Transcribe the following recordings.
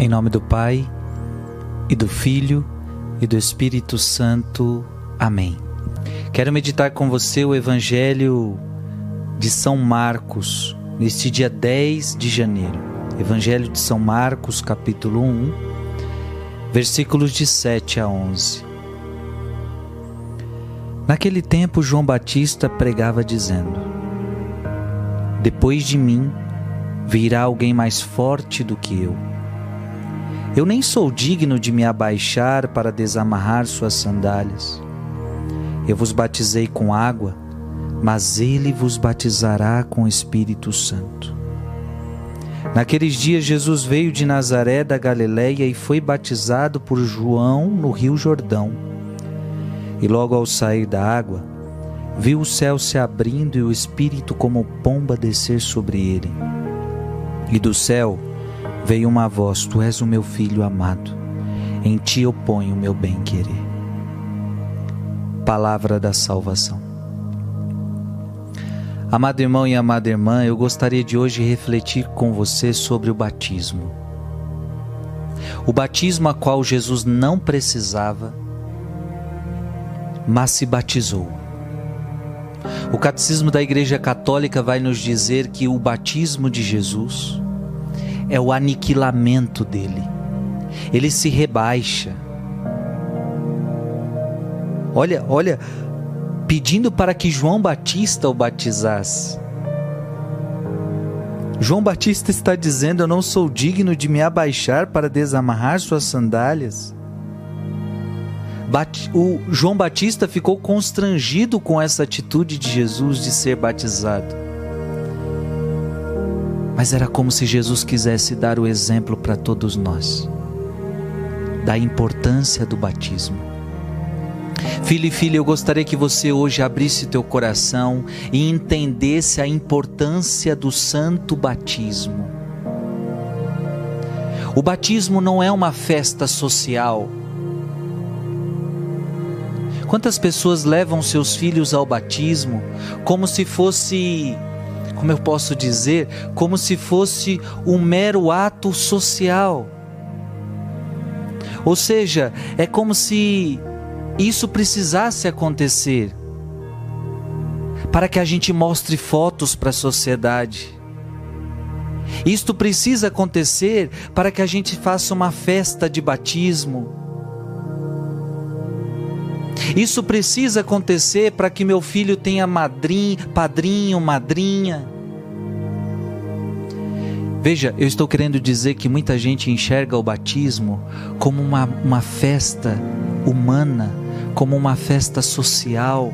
Em nome do Pai, e do Filho, e do Espírito Santo. Amém. Quero meditar com você o Evangelho de São Marcos, neste dia 10 de janeiro. Evangelho de São Marcos, capítulo 1, versículos de 7 a 11. Naquele tempo, João Batista pregava dizendo: Depois de mim virá alguém mais forte do que eu eu nem sou digno de me abaixar para desamarrar suas sandálias. Eu vos batizei com água, mas ele vos batizará com o Espírito Santo. Naqueles dias, Jesus veio de Nazaré da Galiléia e foi batizado por João no Rio Jordão. E logo ao sair da água, viu o céu se abrindo e o Espírito como pomba descer sobre ele. E do céu veio uma voz: Tu és o meu filho amado, em ti eu ponho o meu bem-querer. Palavra da salvação. Amado irmão e amada irmã, eu gostaria de hoje refletir com você sobre o batismo. O batismo a qual Jesus não precisava, mas se batizou. O catecismo da Igreja Católica vai nos dizer que o batismo de Jesus é o aniquilamento dele. Ele se rebaixa. Olha, olha, pedindo para que João Batista o batizasse. João Batista está dizendo: Eu não sou digno de me abaixar para desamarrar suas sandálias. O João Batista ficou constrangido com essa atitude de Jesus de ser batizado mas era como se Jesus quisesse dar o exemplo para todos nós da importância do batismo. Filho e filha, eu gostaria que você hoje abrisse teu coração e entendesse a importância do santo batismo. O batismo não é uma festa social. Quantas pessoas levam seus filhos ao batismo como se fosse como eu posso dizer, como se fosse um mero ato social. Ou seja, é como se isso precisasse acontecer para que a gente mostre fotos para a sociedade. Isto precisa acontecer para que a gente faça uma festa de batismo. Isso precisa acontecer para que meu filho tenha madrinho, padrinho, madrinha. Veja, eu estou querendo dizer que muita gente enxerga o batismo como uma, uma festa humana, como uma festa social.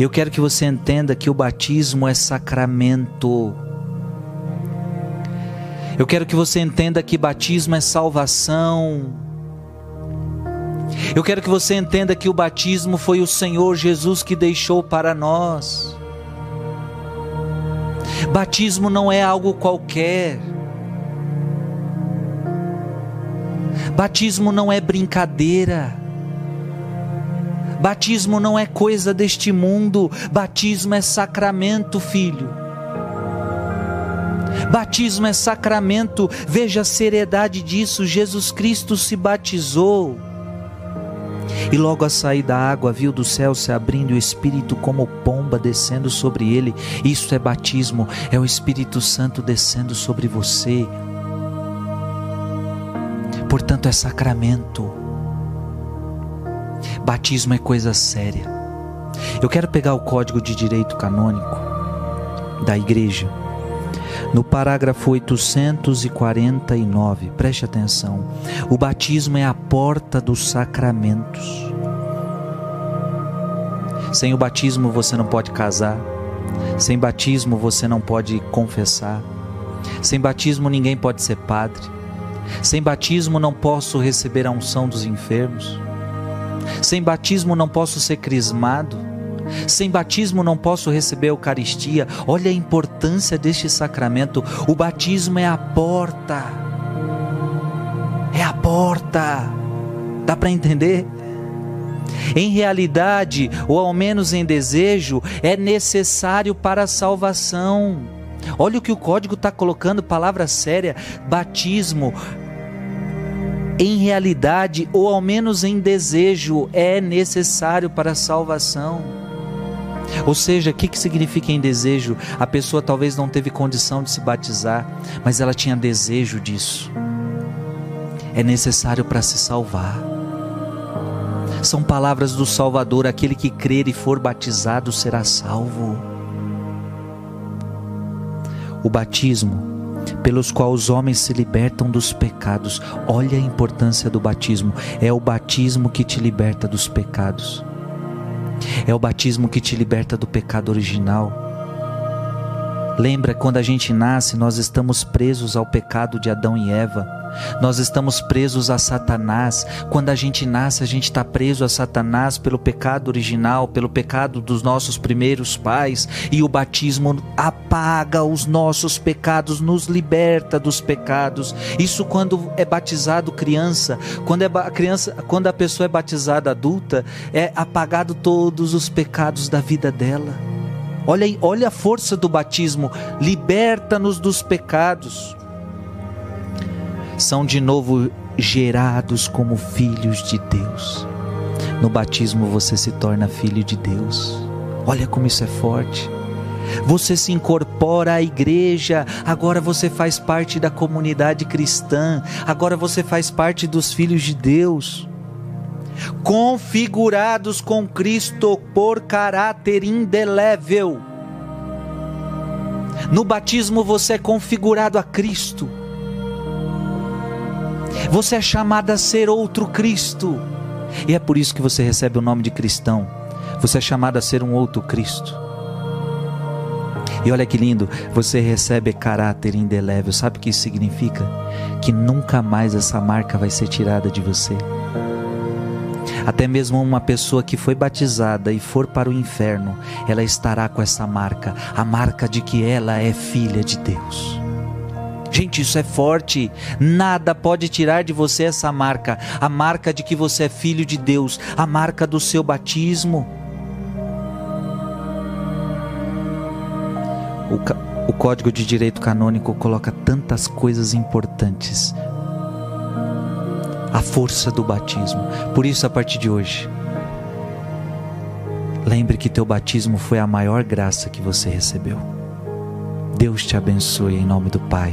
Eu quero que você entenda que o batismo é sacramento. Eu quero que você entenda que batismo é salvação. Eu quero que você entenda que o batismo foi o Senhor Jesus que deixou para nós. Batismo não é algo qualquer. Batismo não é brincadeira. Batismo não é coisa deste mundo. Batismo é sacramento, filho. Batismo é sacramento. Veja a seriedade disso. Jesus Cristo se batizou e logo a sair da água, viu do céu se abrindo o Espírito como pomba descendo sobre ele. Isso é batismo, é o Espírito Santo descendo sobre você. Portanto, é sacramento. Batismo é coisa séria. Eu quero pegar o código de direito canônico da igreja no parágrafo 849, preste atenção: o batismo é a porta dos sacramentos. Sem o batismo você não pode casar, sem batismo você não pode confessar, sem batismo ninguém pode ser padre, sem batismo não posso receber a unção dos enfermos, sem batismo não posso ser crismado. Sem batismo não posso receber a Eucaristia. Olha a importância deste sacramento. O batismo é a porta. É a porta. Dá para entender? Em realidade, ou ao menos em desejo, é necessário para a salvação. Olha o que o código está colocando, palavra séria: batismo. Em realidade, ou ao menos em desejo, é necessário para a salvação. Ou seja, o que, que significa em desejo? A pessoa talvez não teve condição de se batizar, mas ela tinha desejo disso. É necessário para se salvar. São palavras do Salvador: aquele que crer e for batizado será salvo. O batismo pelos quais os homens se libertam dos pecados. Olha a importância do batismo. É o batismo que te liberta dos pecados. É o batismo que te liberta do pecado original. Lembra quando a gente nasce, nós estamos presos ao pecado de Adão e Eva. Nós estamos presos a Satanás. Quando a gente nasce, a gente está preso a Satanás pelo pecado original, pelo pecado dos nossos primeiros pais. E o batismo apaga os nossos pecados, nos liberta dos pecados. Isso quando é batizado criança, quando é a criança, quando a pessoa é batizada adulta, é apagado todos os pecados da vida dela. Olha, olha a força do batismo, liberta-nos dos pecados são de novo gerados como filhos de Deus. No batismo você se torna filho de Deus. Olha como isso é forte. Você se incorpora à igreja, agora você faz parte da comunidade cristã, agora você faz parte dos filhos de Deus. Configurados com Cristo por caráter indelével. No batismo você é configurado a Cristo. Você é chamado a ser outro Cristo. E é por isso que você recebe o nome de cristão. Você é chamado a ser um outro Cristo. E olha que lindo, você recebe caráter indelével. Sabe o que isso significa? Que nunca mais essa marca vai ser tirada de você. Até mesmo uma pessoa que foi batizada e for para o inferno, ela estará com essa marca, a marca de que ela é filha de Deus. Gente, isso é forte. Nada pode tirar de você essa marca, a marca de que você é filho de Deus, a marca do seu batismo. O, o Código de Direito Canônico coloca tantas coisas importantes. A força do batismo. Por isso, a partir de hoje, lembre que teu batismo foi a maior graça que você recebeu. Deus te abençoe em nome do Pai